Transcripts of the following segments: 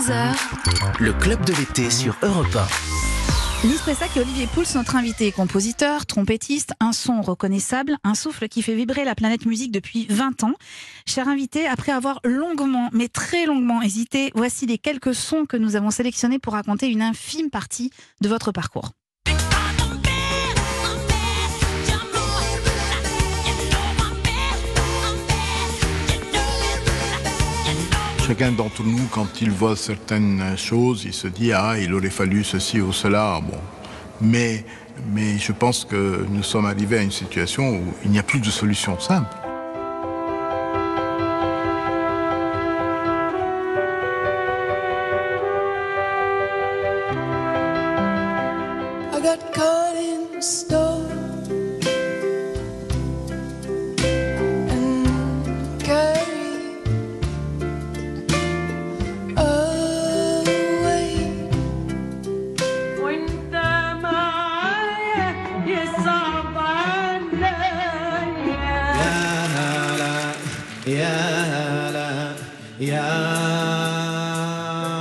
11h, Le club de l'été sur Europe 1. Lise Pressac et Olivier Pouls, notre invité, compositeur, trompettiste, un son reconnaissable, un souffle qui fait vibrer la planète musique depuis 20 ans. Cher invité, après avoir longuement, mais très longuement hésité, voici les quelques sons que nous avons sélectionnés pour raconter une infime partie de votre parcours. Chacun d'entre nous, quand il voit certaines choses, il se dit ah, il aurait fallu ceci ou cela. Bon, mais mais je pense que nous sommes arrivés à une situation où il n'y a plus de solution simple.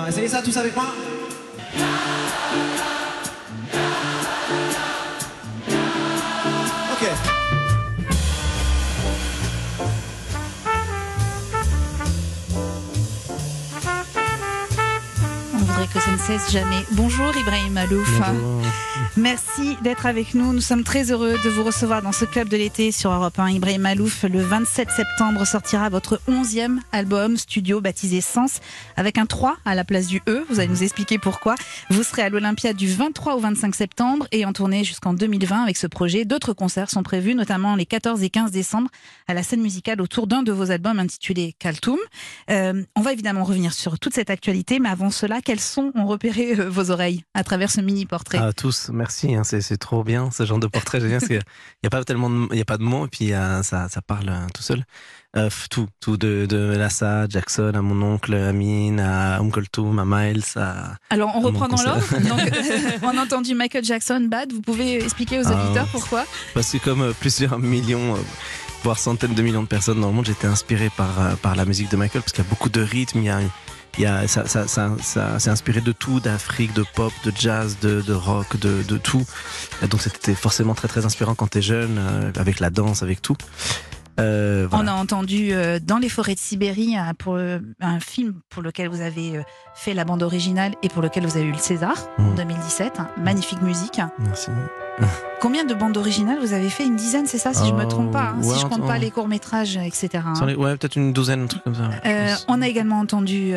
Essayez ça tous avec moi. Cesse jamais. Bonjour Ibrahim Alouf. Merci d'être avec nous. Nous sommes très heureux de vous recevoir dans ce club de l'été sur Europe 1. Ibrahim Alouf, le 27 septembre sortira votre 11e album studio baptisé Sens avec un 3 à la place du E. Vous allez nous expliquer pourquoi. Vous serez à l'Olympia du 23 au 25 septembre et en tournée jusqu'en 2020 avec ce projet. D'autres concerts sont prévus, notamment les 14 et 15 décembre à la scène musicale autour d'un de vos albums intitulé Kaltoum. Euh, on va évidemment revenir sur toute cette actualité, mais avant cela, quels sons ont repéré euh, vos oreilles à travers ce mini portrait À tous, merci. hein, c'est, c'est trop bien ce genre de portrait. J'aime bien parce qu'il n'y a pas tellement, de, il y a pas de mots et puis euh, ça, ça parle euh, tout seul. Euh, tout, tout de, de Lassa, Jackson, à mon oncle, Amine, à Uncle Toom, à Miles, à Alors, on reprend dans l'ordre. On a entendu Michael Jackson, Bad. Vous pouvez expliquer aux Ah. auditeurs pourquoi? Parce que comme plusieurs millions, euh, voire centaines de millions de personnes dans le monde, j'étais inspiré par, par la musique de Michael parce qu'il y a beaucoup de rythme, il y a, il y a, ça, ça, ça, c'est inspiré de tout, d'Afrique, de pop, de jazz, de, de rock, de, de tout. Donc c'était forcément très très inspirant quand t'es jeune, euh, avec la danse, avec tout. Euh, On a entendu euh, Dans les forêts de Sibérie, pour, un film pour lequel vous avez euh, fait la bande originale et pour lequel vous avez eu le César en Mm. 2017. Magnifique musique. Merci. Combien de bandes originales vous avez fait? Une dizaine, c'est ça, si je me trompe pas hein, ouais, Si je compte en- pas les courts-métrages, etc. hein. Les- Ouais, peut-être une douzaine, un truc comme ça. Euh, on a également entendu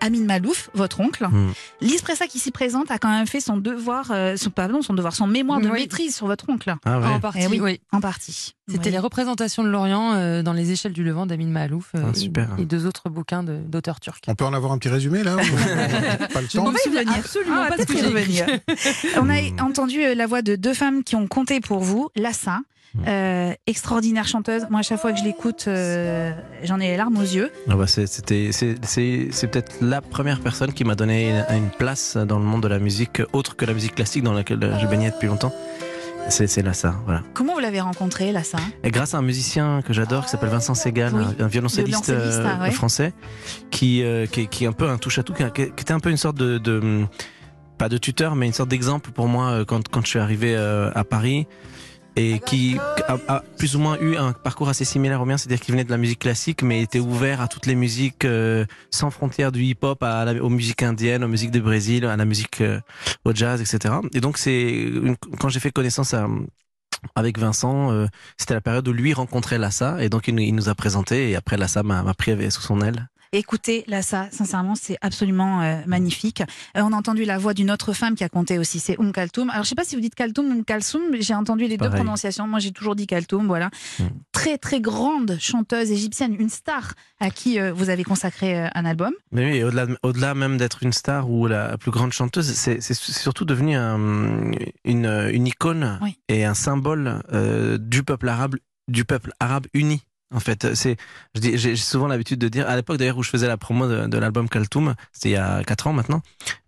Amine Malouf, votre oncle. Mm. Lise Pressac, qui s'y présente, a quand même fait son devoir, euh, son, pardon, son devoir, son mémoire de Oui. maîtrise sur votre oncle, Ah ouais. En partie, Eh oui. oui. en partie. C'était Oui. les représentations de l'Orient euh, dans les échelles du Levant d'Amin Mahalouf euh, Ah, et- super. et, deux autres bouquins d'auteurs turcs. On peut en avoir un petit résumé là Pas le temps. On va y revenir. absolument Ah, pas de revenir. On a entendu euh, la voix de deux femmes qui ont compté pour vous, Lassa. Euh, extraordinaire chanteuse. Moi, à chaque fois que je l'écoute, euh, j'en ai les larmes aux yeux. Ah bah c'est- peut-être la première personne qui m'a donné une, une place dans le monde de la musique, autre que la musique classique dans laquelle je baignais depuis longtemps. C'est, ça, voilà. Comment vous l'avez rencontrée, Lassa? Et grâce à un musicien que j'adore qui s'appelle Vincent Segal, Oui, un, violoncelliste, euh, ah ouais. français, qui, euh, qui, qui est un peu un touche à tout, qui, qui était un peu une sorte de, de- pas de tuteur, mais une sorte d'exemple pour moi euh, quand, quand je suis arrivé euh, à Paris et qui a, a plus ou moins eu un parcours assez similaire au mien, c'est-à-dire qu'il venait de la musique classique, mais était ouvert à toutes les musiques euh, sans frontières du hip-hop, aux musiques indiennes, aux musiques du Brésil, à la musique euh, au jazz, etc. Et donc c'est quand j'ai fait connaissance avec Vincent, euh, c'était la période où lui rencontrait Lassa, et donc il, nous- a présenté, et après Lassa m'a pris sous son aile. Écoutez, Lassa, sincèrement, c'est absolument euh, magnifique. Euh, on a entendu la voix d'une autre femme qui a compté aussi, c'est Oum Kaltoum. Alors, je sais pas si vous dites Kaltoum ou Oum Kalsoum, mais j'ai entendu les deux prononciations. Moi, j'ai toujours dit Kaltoum, voilà. Mm. Très, très grande chanteuse égyptienne, une star à qui euh, vous avez consacré un album. Mais oui, au-delà, au-delà même d'être une star ou la plus grande chanteuse, c'est, c'est surtout devenu un- une, une icône Oui. et un symbole du peuple arabe, du peuple arabe uni. En fait, c'est, je dis- j'ai souvent l'habitude de dire, à l'époque d'ailleurs où je faisais la promo de, de l'album Kaltoum, c'était il y a 4 ans maintenant,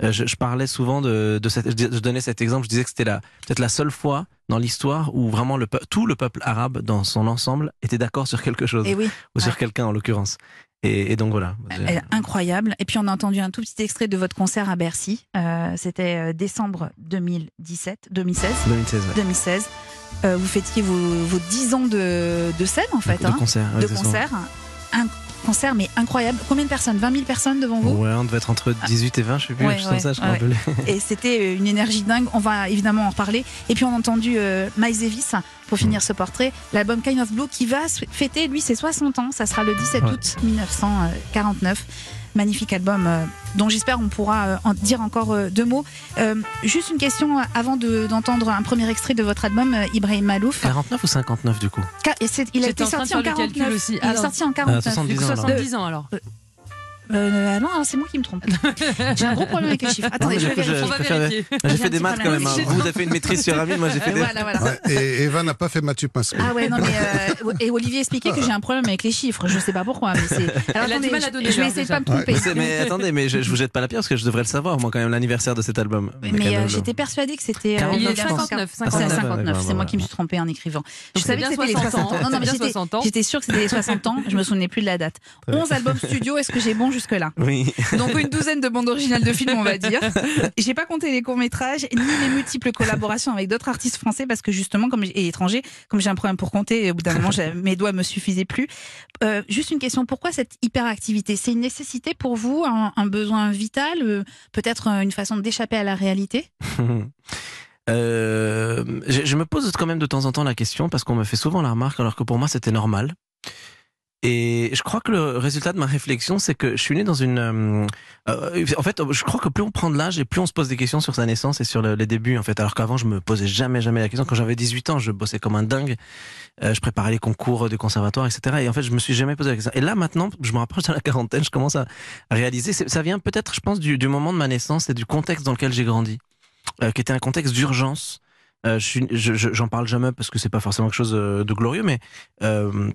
euh, je, je parlais souvent de, de cette, je, donnais cet exemple, je disais que c'était la, peut-être la seule fois dans l'histoire où vraiment le, tout le peuple arabe dans son ensemble était d'accord sur quelque chose Et oui, ou sur quelqu'un en l'occurrence. Et, et donc voilà. Est incroyable. Et puis on a entendu un tout petit extrait de votre concert à Bercy. Euh, C'était euh, décembre 2017, 2016. 2016, ouais. 2016. Euh, vous fêtiez vos, vos 10 ans de, de scène en fait. de hein, concert. de concert. Un concert mais incroyable. Combien de personnes? 20 000 personnes devant vous? Ouais, on devait être entre 18 et 20, je sais plus, Ouais, ouais, ça, je ouais. rappelais. Et c'était une énergie dingue. On va évidemment en reparler. Et puis on a entendu euh, Miles Davis pour Mm. finir ce portrait. L'album Kind of Blue qui va fêter lui ses 60 ans. Ça sera le 17 Ouais. août 1949. Magnifique album euh, dont j'espère on pourra euh, en dire encore euh, deux mots. Euh, juste une question avant de- d'entendre un premier extrait de votre album, euh, Ibrahim Malouf. 49 ou 59 du coup? Ca- et il a été en de sorti en calcul 49. aussi. Il est sorti en 49. 70 Du coup, ans, alors. 70 ans alors. Euh, ah non, c'est moi qui me trompe. J'ai un gros problème avec les chiffres. Attendez, mais je du vais je- vérifier. On va vérifier. J'ai fait des maths quand même. hein. Vous avez fait une maîtrise sur Amine, moi j'ai fait des. Voilà, voilà. Ouais, et Eva n'a pas fait Mathieu Pinceau. Ah ouais, non, mais. euh, et Olivier expliquait que j'ai un problème avec les chiffres. Je sais pas pourquoi, mais c'est. Alors, Elle a du attendez, mal à je- donner Je vais essayer de pas me tromper. Mais, attendez, mais je, je vous jette pas la pierre parce que je devrais le savoir, moi, quand même, l'anniversaire de cet album. Mais, euh, j'étais persuadée que c'était. 49, Il est je pense. 59, C'est à 59. 59, ouais, c'est moi qui me suis trompée en écrivant. Je savais que bien c'était les 60 60 ans. ans. Non, non, mais C'est bien j'étais 60 ans. j'étais sûre que c'était les 60 ans. Je me souvenais plus de la date. 11 albums studio, est-ce que j'ai bon jusque-là Oui. Donc une douzaine de bandes originales de films, on va dire. J'ai pas compté les courts-métrages ni les multiples collaborations avec d'autres artistes français parce que justement, comme et étrangers, comme j'ai un problème pour compter, au bout d'un moment, mes doigts me suffisaient plus. Euh, juste une question, pourquoi cette hyperactivité? C'est une nécessité pour vous, un, un besoin vital, euh, peut-être euh, une façon d'échapper à la réalité? Euh, je, je me pose quand même de temps en temps la question parce qu'on me fait souvent la remarque alors que pour moi c'était normal. Et je crois que le résultat de ma réflexion, c'est que je suis né dans une. euh, euh, en fait, je crois que plus on prend de l'âge et plus on se pose des questions sur sa naissance et sur le- les débuts. En fait, alors qu'avant, je me posais jamais, jamais la question. Quand j'avais 18 ans, je bossais comme un dingue. Euh, je préparais les concours du conservatoire, etc. Et en fait, je me suis jamais posé la question. Et là, maintenant, je me rapproche de la quarantaine, je commence à, réaliser. Ça vient peut-être, je pense, du, moment de ma naissance et du contexte dans lequel j'ai grandi, euh, qui était un contexte d'urgence. Euh, je suis, je- je- j'en parle jamais parce que c'est pas forcément quelque chose euh, de glorieux, mais euh,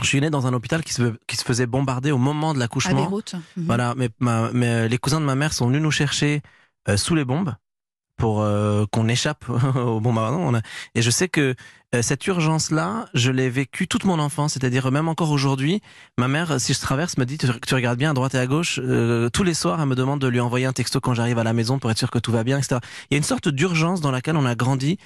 je suis né dans un hôpital qui se, qui se faisait bombarder au moment de À l'accouchement. Beyrouth Mhm. Voilà, mais, ma- mais euh, les cousins de ma mère sont venus nous chercher euh, sous les bombes pour euh, qu'on échappe au bombardement. On a- Et je sais que euh, cette urgence-là, je l'ai vécue toute mon enfance, c'est-à-dire même encore aujourd'hui, ma mère, si je traverse, me dit tu, tu regardes bien à droite et à gauche. euh, tous les soirs, elle me demande de lui envoyer un texto quand j'arrive à la maison pour être sûr que tout va bien, etc. Il y a une sorte d'urgence dans laquelle on a grandi.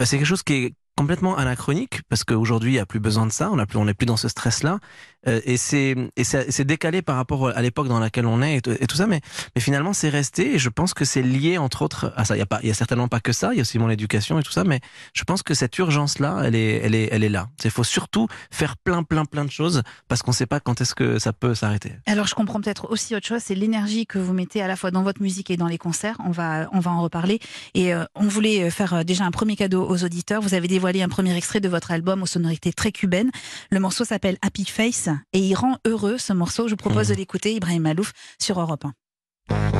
Euh, c'est quelque chose qui est complètement anachronique parce qu'aujourd'hui il n'y a plus besoin de ça, on n'est plus dans ce stress-là, Euh, et c'est décalé par rapport à l'époque dans laquelle on est et, tout- ça, mais mais finalement c'est resté et je pense que c'est lié entre autres à ça. Il y a a certainement pas que ça, il y a aussi mon éducation et tout ça, mais je pense que cette urgence-là, elle est, là. Il faut surtout faire plein, plein, plein de choses parce qu'on sait pas quand est-ce que ça peut s'arrêter. Alors je comprends peut-être aussi autre chose, c'est l'énergie que vous mettez à la fois dans votre musique et dans les concerts. On va, en reparler. Et euh, on voulait faire euh, déjà un premier cadeau aux auditeurs. Vous avez dévoilé un premier extrait de votre album aux sonorités très cubaines. Le morceau s'appelle Happy Face et il rend heureux ce morceau. Je vous propose Mhm. de l'écouter, Ibrahim Malouf, sur Europe 1.